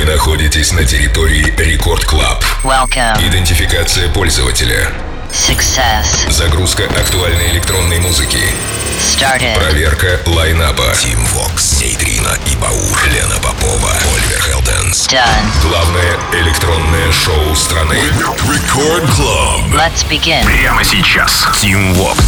Вы находитесь на территории Record Club. Welcome. Идентификация пользователя. Success. Загрузка актуальной электронной музыки. Started. Проверка лайнапа. Team Vox, Нейтрино и Баур. Лена Попова, Оливер Хелденс. Done. Главное электронное шоу страны. Record Club. Let's begin. Прямо сейчас. Team Vox.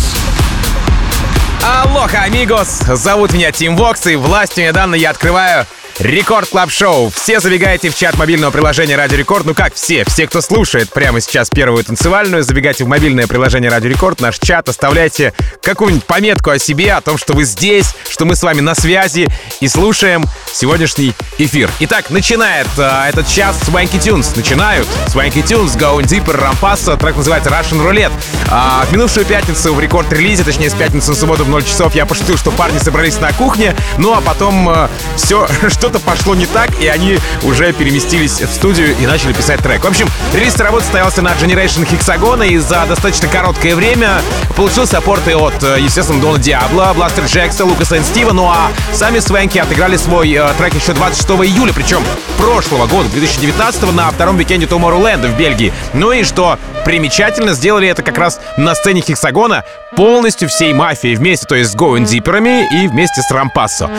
Алоха, amigos! Зовут меня Team Vox, и властью, мне данной, я открываю Record Club Show. Все забегайте в чат мобильного приложения Радио Рекорд. Ну как все? Все, кто слушает прямо сейчас первую танцевальную, забегайте в мобильное приложение Радио Рекорд, наш чат, оставляйте какую-нибудь пометку о себе, о том, что вы здесь, что мы с вами на связи и слушаем сегодняшний эфир. Итак, начинает э, этот час Swanky Tunes. Начинают Swanky Tunes, Going Deeper, Rompasso. Трек называется Russian Roulette. А, в минувшую пятницу в рекорд-релизе, точнее с пятницы на субботу в 0 часов, я пошутил, что парни собрались на кухне, ну а потом э, все, что-то пошло не так, и они уже переместились в студию и начали писать трек. В общем, релиз работы состоялся на Generation Hexagon, и за достаточно короткое время получил саппорты от, э, естественно, Дона Диабло, Бластер Джекса, Лукаса и Стива, ну а сами Свенки отыграли свой э, трек еще 26 июля, причем прошлого года, 2019 на втором викенде Tomorrowland в Бельгии. Ну и что примечательно, сделали это как раз на сцене Хексагона полностью всей мафией вместе, то есть с Going Deeper'ами и вместе с Rompasso.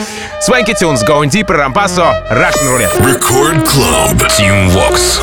Swanky Tunes, Going Deeper, Рампассо, Russian Roulette. Рекорд Клаб. Тим Вокс.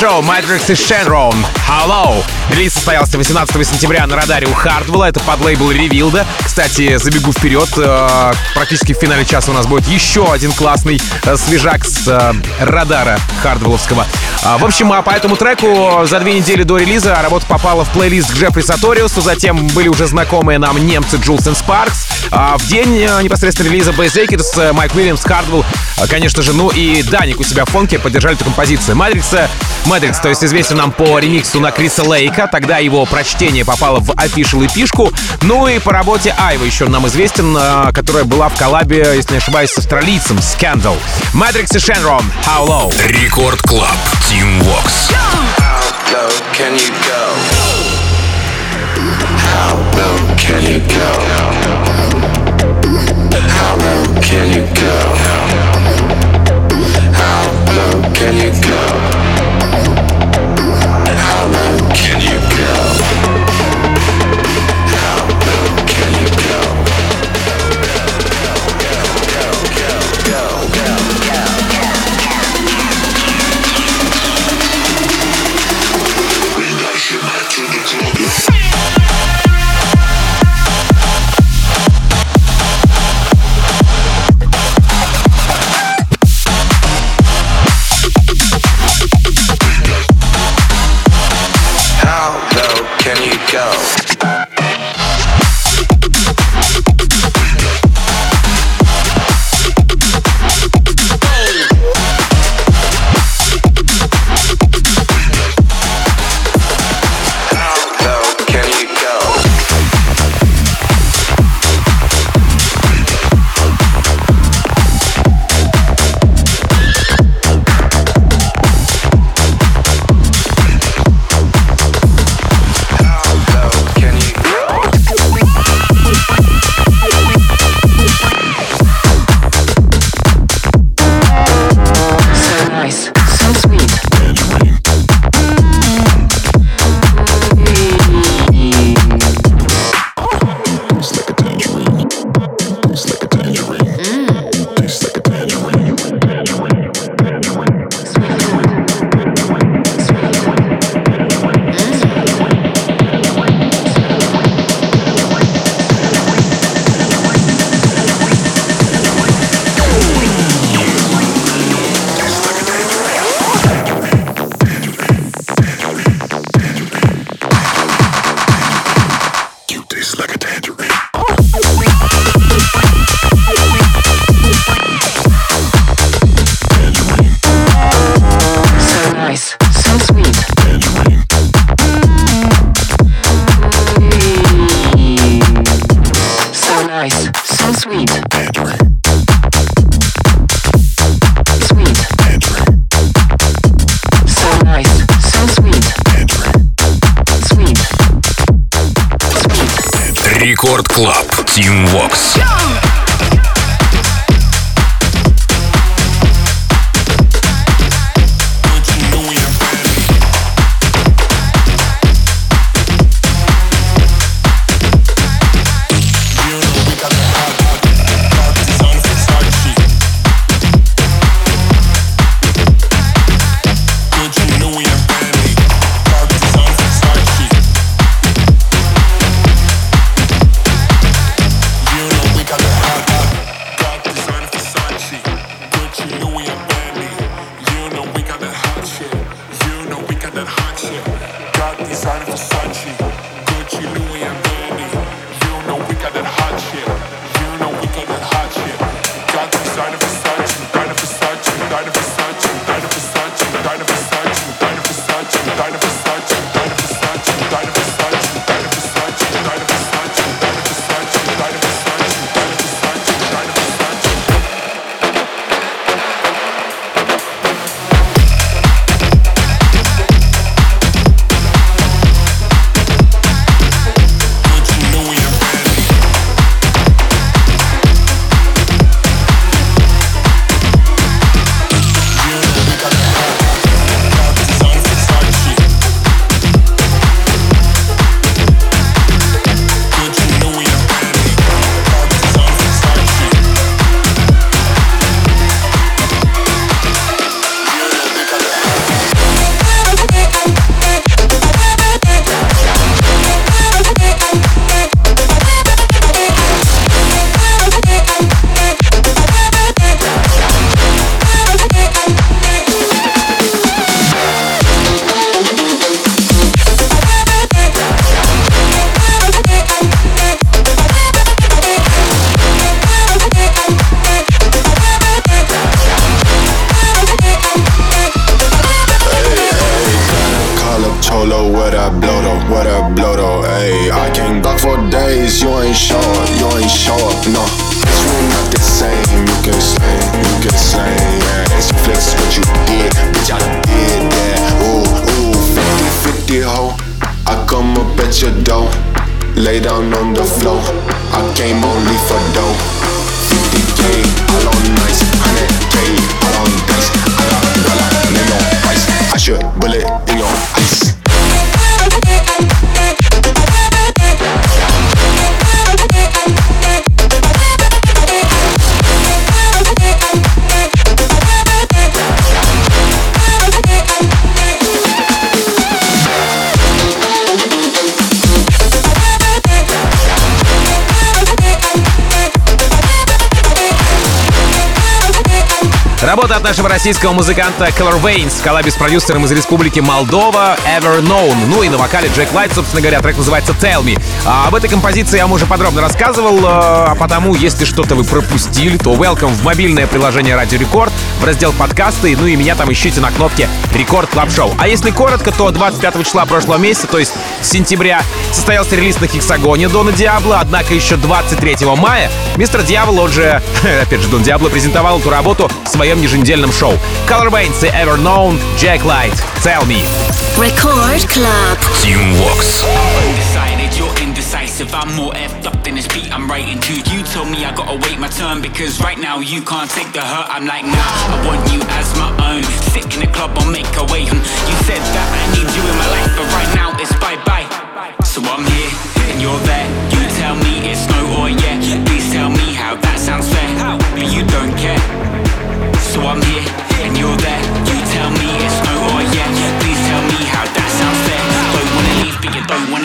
Шоу Matrix и Shenron How Low. Релиз состоялся 18 сентября на радаре у Хардвелла. Это подлейбл Ревилда. Кстати, забегу вперед. Э, практически в финале часа у нас будет еще один классный э, свежак с э, радара Хардвелловского. А, в общем, а по этому треку за две недели до релиза работа попала в плейлист к Джеффри Саториусу. Затем были уже знакомые нам немцы Jewelz и Sparks. А в день непосредственно релиза Экерс, Майк Уильямс, Хардвелл, конечно же, ну и Dannic у себя в Fonk е поддержали эту композицию. Madrix'а. Madrix, то есть известен нам по ремиксу на Криса Лейка, тогда его прочтение попало в official EP-шку. Ну и по работе Айва еще нам известен, а, которая была в коллабе, если не ошибаюсь, с австралийцем Scandal. Madrix и Shenron, How Low. Record Club, Team Vox. How low can you go? How low can you go? Рекорд Клаб. Тим Вокс. Работа нашего российского музыканта Color Veins в коллабе с продюсером из Республики Молдова Ever Known. Ну и на вокале Джек Лайт, собственно говоря, трек называется Tell Me. А об этой композиции я вам уже подробно рассказывал, э, а потому, если что-то вы пропустили, то welcome в мобильное приложение Радио Рекорд, в раздел подкасты, ну и меня там ищите на кнопке Record Club Show. А если коротко, то 25 числа прошлого месяца, то есть сентября, состоялся релиз на Хексагоне Дона Диабло, однако еще 23 мая мистер Дьявол, он же, опять же, Дон Диабло, презентовал эту работу в своем еженедельном шоу. Color Bains и Ever Known, Jack Light, Tell Me. Record Club. Team Vox. If I'm more effed up than this beat I'm writing to. You told me I gotta wait my turn Because right now you can't take the hurt. I'm like nah, I want you as my own. Sick in the club, I'll make a way. You said that I need you in my life But right now it's bye-bye. So I'm here, and you're there. You tell me it's no or yeah. Please tell me how that sounds fair. But you don't care. So I'm here and you're there. You tell me it's no or yeah. Please tell me how that sounds fair. Don't wanna leave, but you don't wanna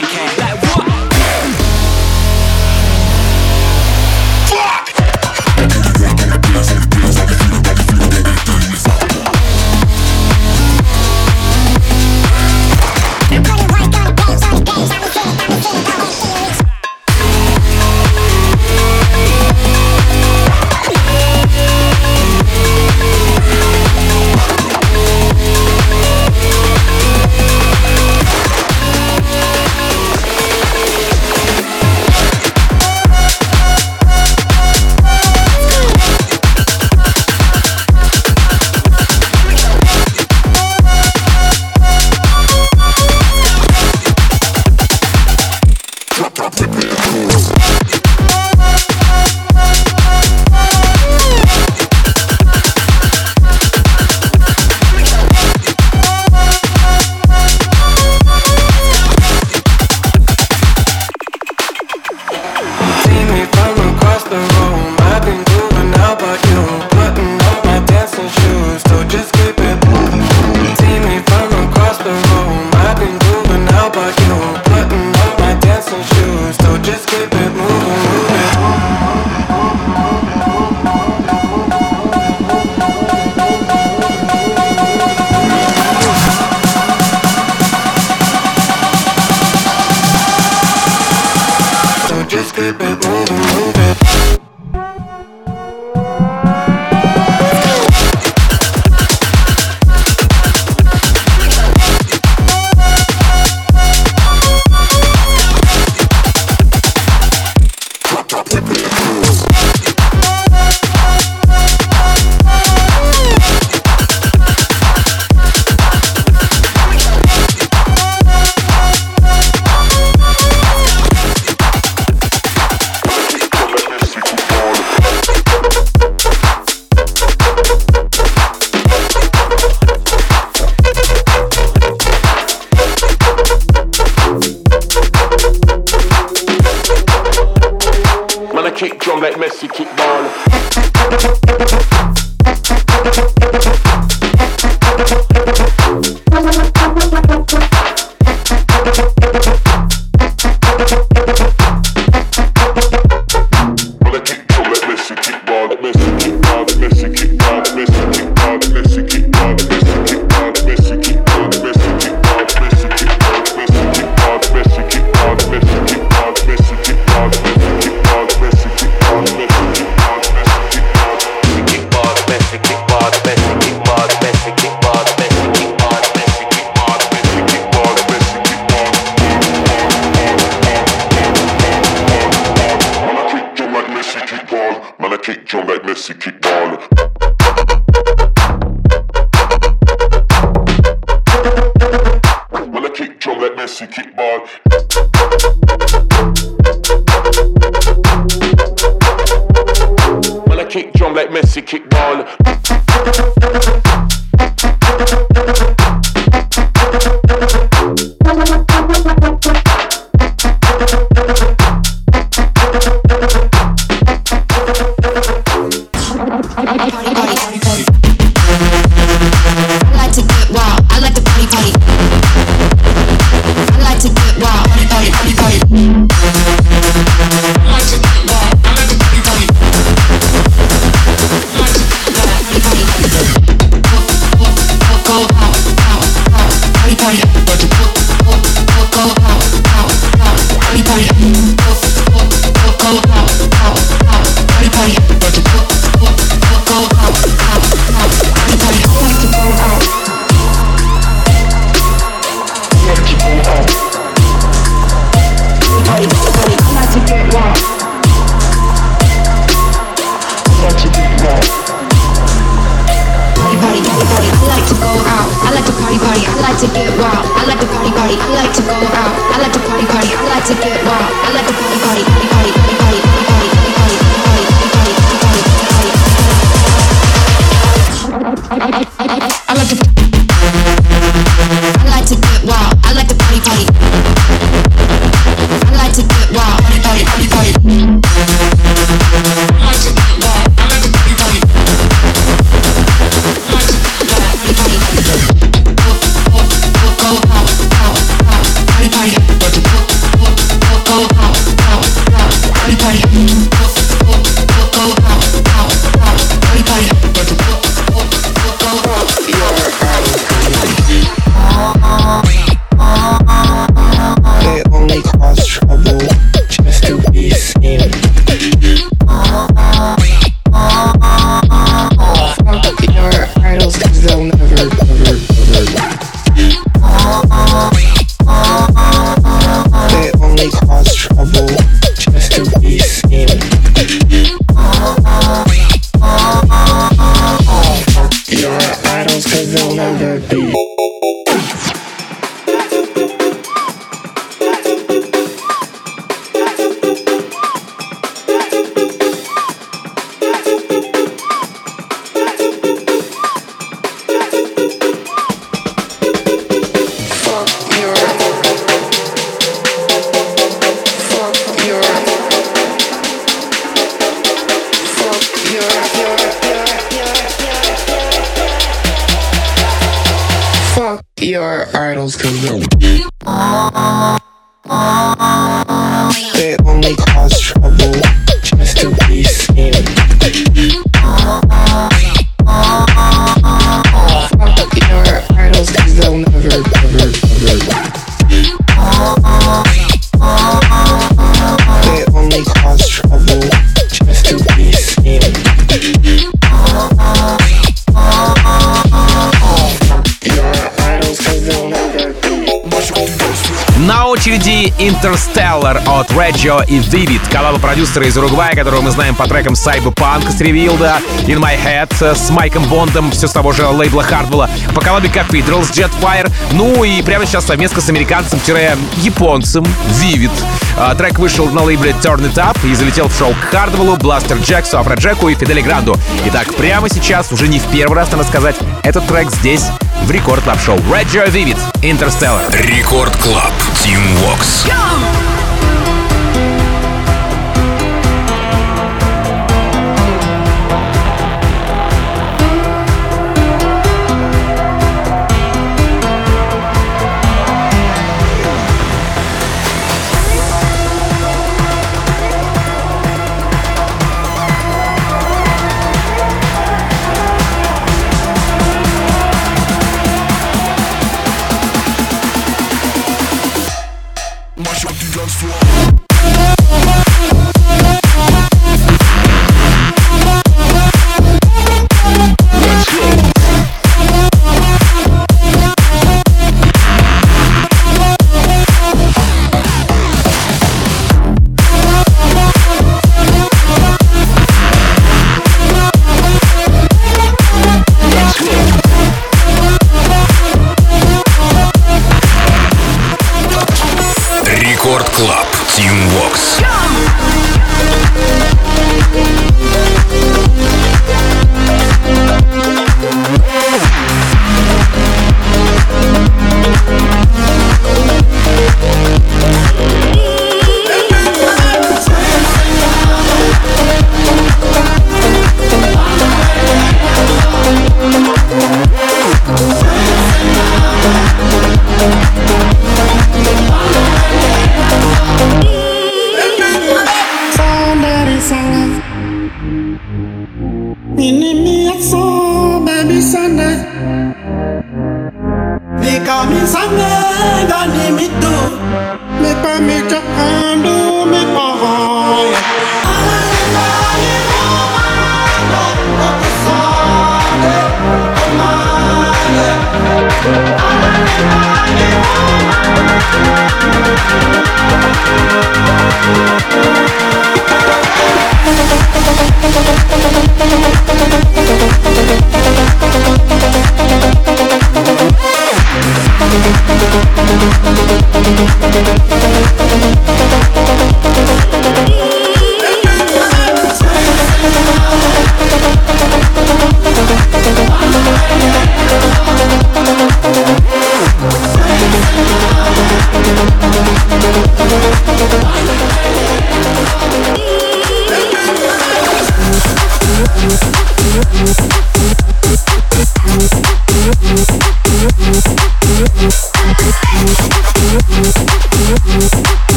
Впереди Interstellar от Reggio и Vivid, коллаба продюсера из Уругвая, которого мы знаем по трекам Cyberpunk с Ревилда, In My Head с Майком Бондом, все с того же лейбла Хардвелла, по коллабе Cathedral с Jetfire, ну и прямо сейчас совместно с американцем-японцем Vivid. А, трек вышел на лейбле Turn It Up и залетел в шоу к Хардвеллу, Бластер Джексу, Афроджеку и Фидели Гранду. Итак, прямо сейчас, уже не в первый раз, надо сказать, этот трек здесь в Рекорд Клаб Шоу. Reggio Vivid, Interstellar. Рекорд Клаб. Team Vox. Рекорд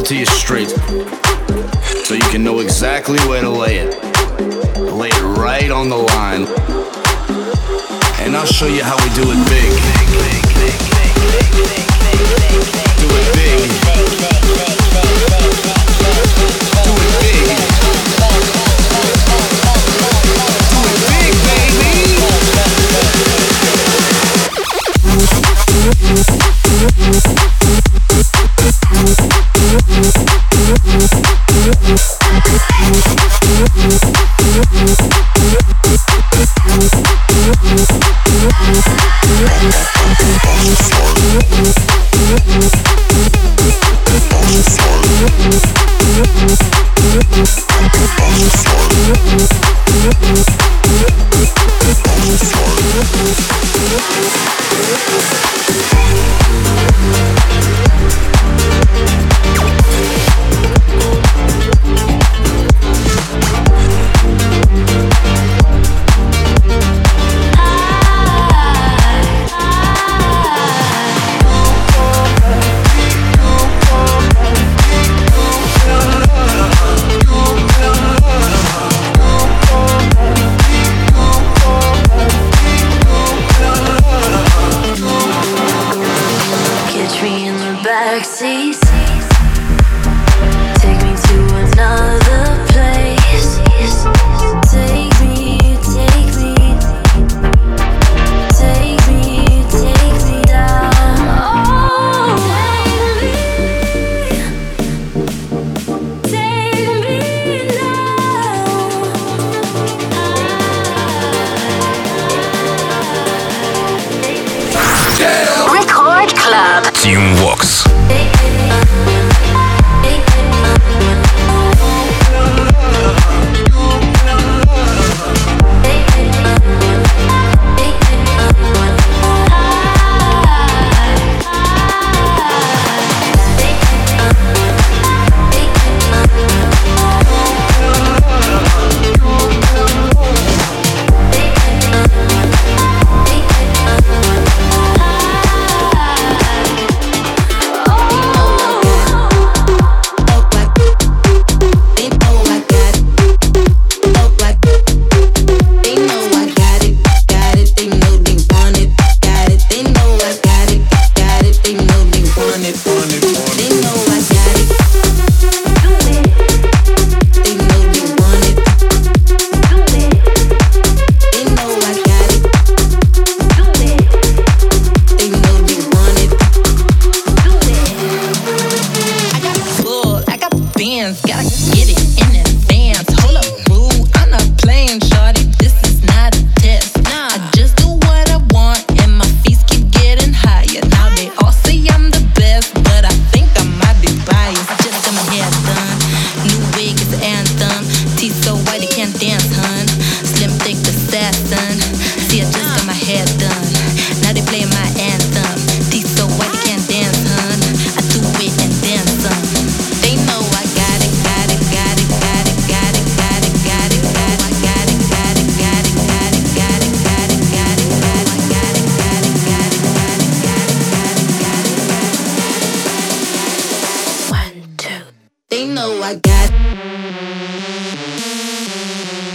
it to you straight. So you can know exactly where to lay it. Lay it right on the line. And I'll show you how we do it big. Do it big. Do it big. Do it big, baby. Club. Team Walks.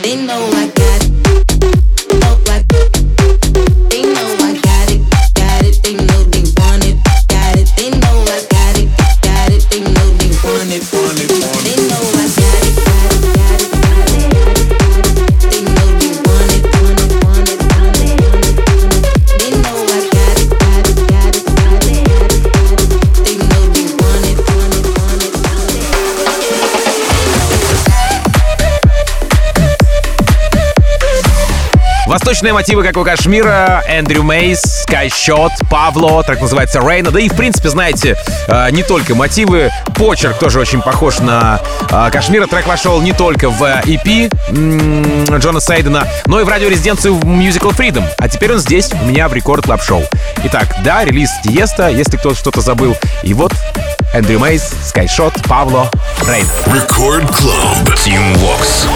They know I got Восточные мотивы, как у Кашмира, Эндрю Мейс, Скайшот, Павло, так называется Рейна. Да и, в принципе, знаете, э, не только мотивы, почерк тоже очень похож на э, Кашмира. Трек вошел не только в EP Джона Сейдена, но и в радиорезиденцию Musical Freedom. А теперь он здесь, у меня в Record Club Show. Итак, да, релиз Тиеста, если кто-то что-то забыл. И вот Эндрю Мейс, Скайшот, Павло, Рейн. Record Club. Team Vox.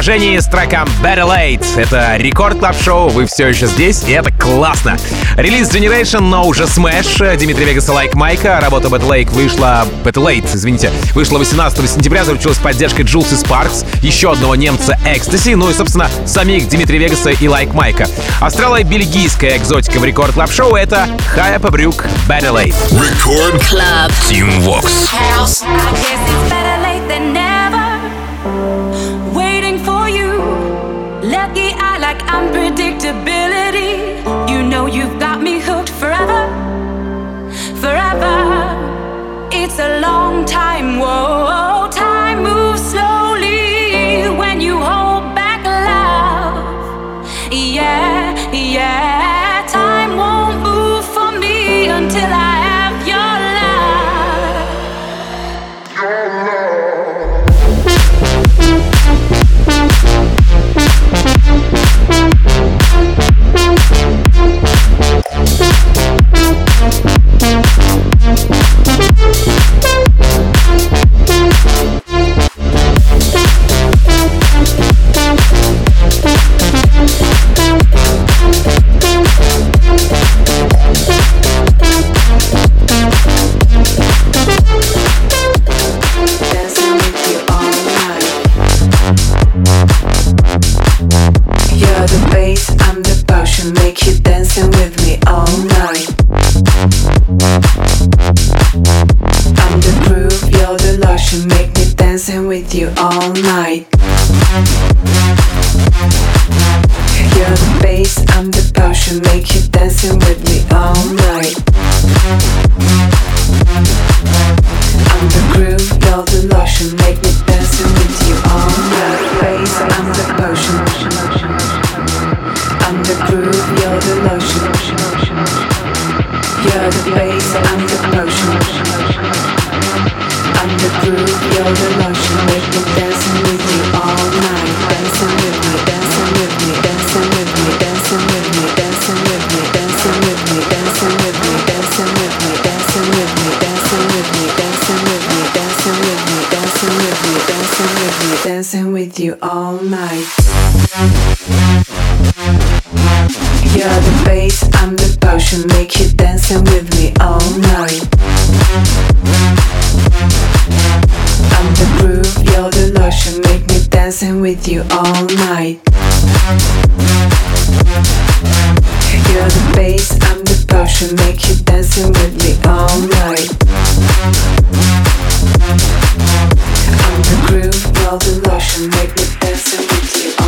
положении с треком Better Late. Это Record Club Show вы все еще здесь, и это классно. Релиз Generation, но уже Smash. Дмитрий и Лайк Майка. Работа "Better Late" вышла... Better Late, извините. Вышла 18 сентября, заручилась поддержкой Jewelz и Sparks, еще одного немца Экстаси, ну и, собственно, самих Дмитрия Вегаса и Лайк Майка. Астрала и бельгийская экзотика в Record Club Show это Хая Пабрюк Better Late. Record Club Team Vox. House. all night. You're the bass, I'm the potion, make you dancing with me all night. I'm the groove, while the lotion, make me dancing with you.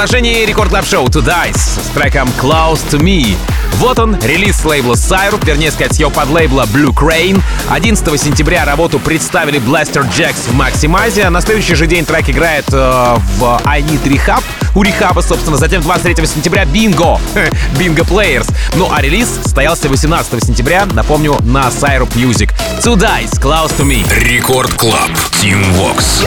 Продолжении Record Club Show To Dice с треком Close to Me. Вот он, релиз с лейбла Syrup, вернее сказать, с его подлейбла Blue Crane. 11 сентября работу представили Blaster Jacks в Maximize. На следующий же день трек играет э, в I Need Rehab, у Рехаба, собственно. Затем 23 сентября Bingo, Bingo Players. Ну а релиз состоялся 18 сентября, напомню, на Syrup Music. To Dice, Close to Me. Record Club. Team Vox.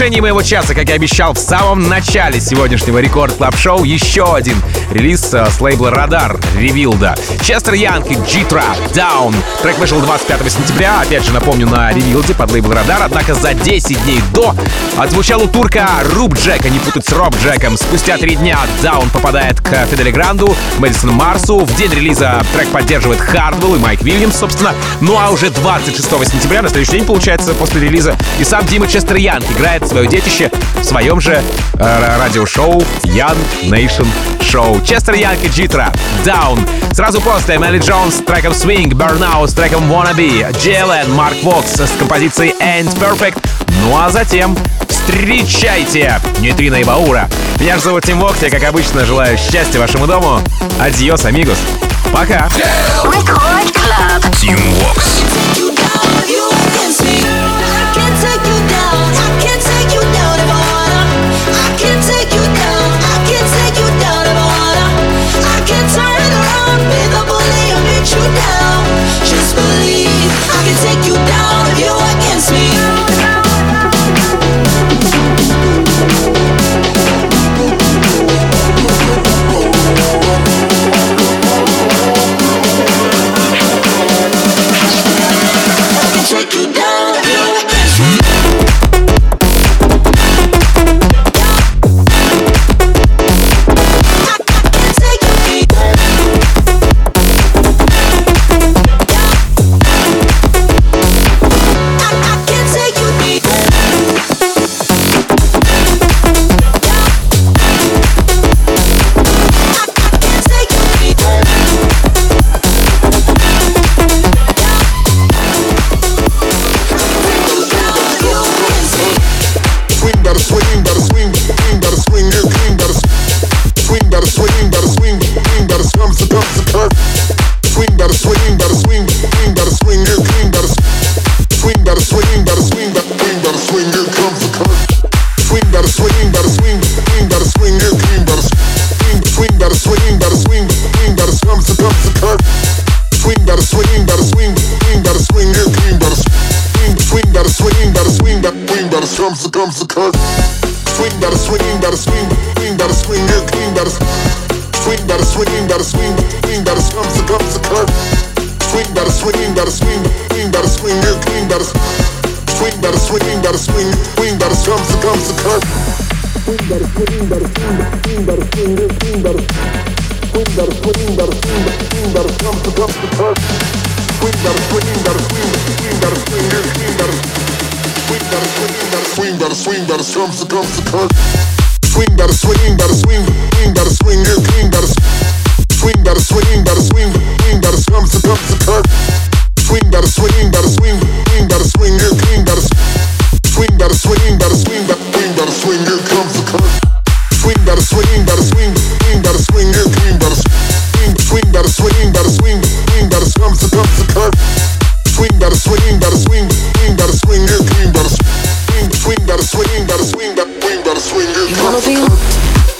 Завершении моего часа, как и обещал в самом начале сегодняшнего Record Club Show, еще один релиз э, с лейбла Радар Ревилда. Честер Янг и G-Trap Down. Трек вышел 25 сентября, опять же напомню, на Ревилде подлейбл Радар, однако за 10 дней до отзвучал у турка Руб Джека, не путать с Роб Джеком. Спустя три дня Down попадает к Фидели Гранду, Мэдисону Марсу. В день релиза трек поддерживает Хардвелл и Майк Вильямс, собственно. Ну а уже 26 сентября, на следующий день, получается, после релиза, и сам Дима Chester Young играет свое детище в своем же э, радиошоу Young Nation Show. Честер Янг и Джитра Down. Сразу после Мелли Джонс с треком Swing, Burnout с треком Wannabe, JLN, Марк Вокс с композицией Ain't Perfect. Ну а затем встречайте Нейтрино и Баура. Меня же зовут Тим Вокс, я, как обычно, желаю счастья вашему дому. Адьос, амигос. Пока. Record Club. Gotta come to curve. Swing, gotta swing, gotta swing, swing, gotta swing, yeah, swing, gotta swing, gotta swing, gotta swing, gotta swing, gotta come to come to curve. Swing, gotta swing, gotta swing, swing, gotta swing, yeah, swing, gotta swing, gotta swing, gotta swing, swing, gotta come to come to curve. Swing, gotta swing, gotta swing, swing, gotta swing, yeah, swing, gotta swing, gotta swing, gotta swing, gotta swing, gotta swing, yeah, come to curve. Swing, gotta swing, gotta swing, swing, gotta swing, yeah, swing, gotta swing, swing, gotta gotta swing, gotta come to come to curve. Swing, gotta swing, gotta swing, swing, gotta swing, yeah, swing, gotta swing, swing, gotta swing, gotta swing, gotta swing, gotta swing, to curve.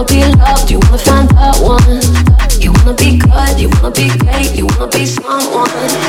wanna be loved, you wanna find that one. You wanna be good, you wanna be great, you wanna be someone.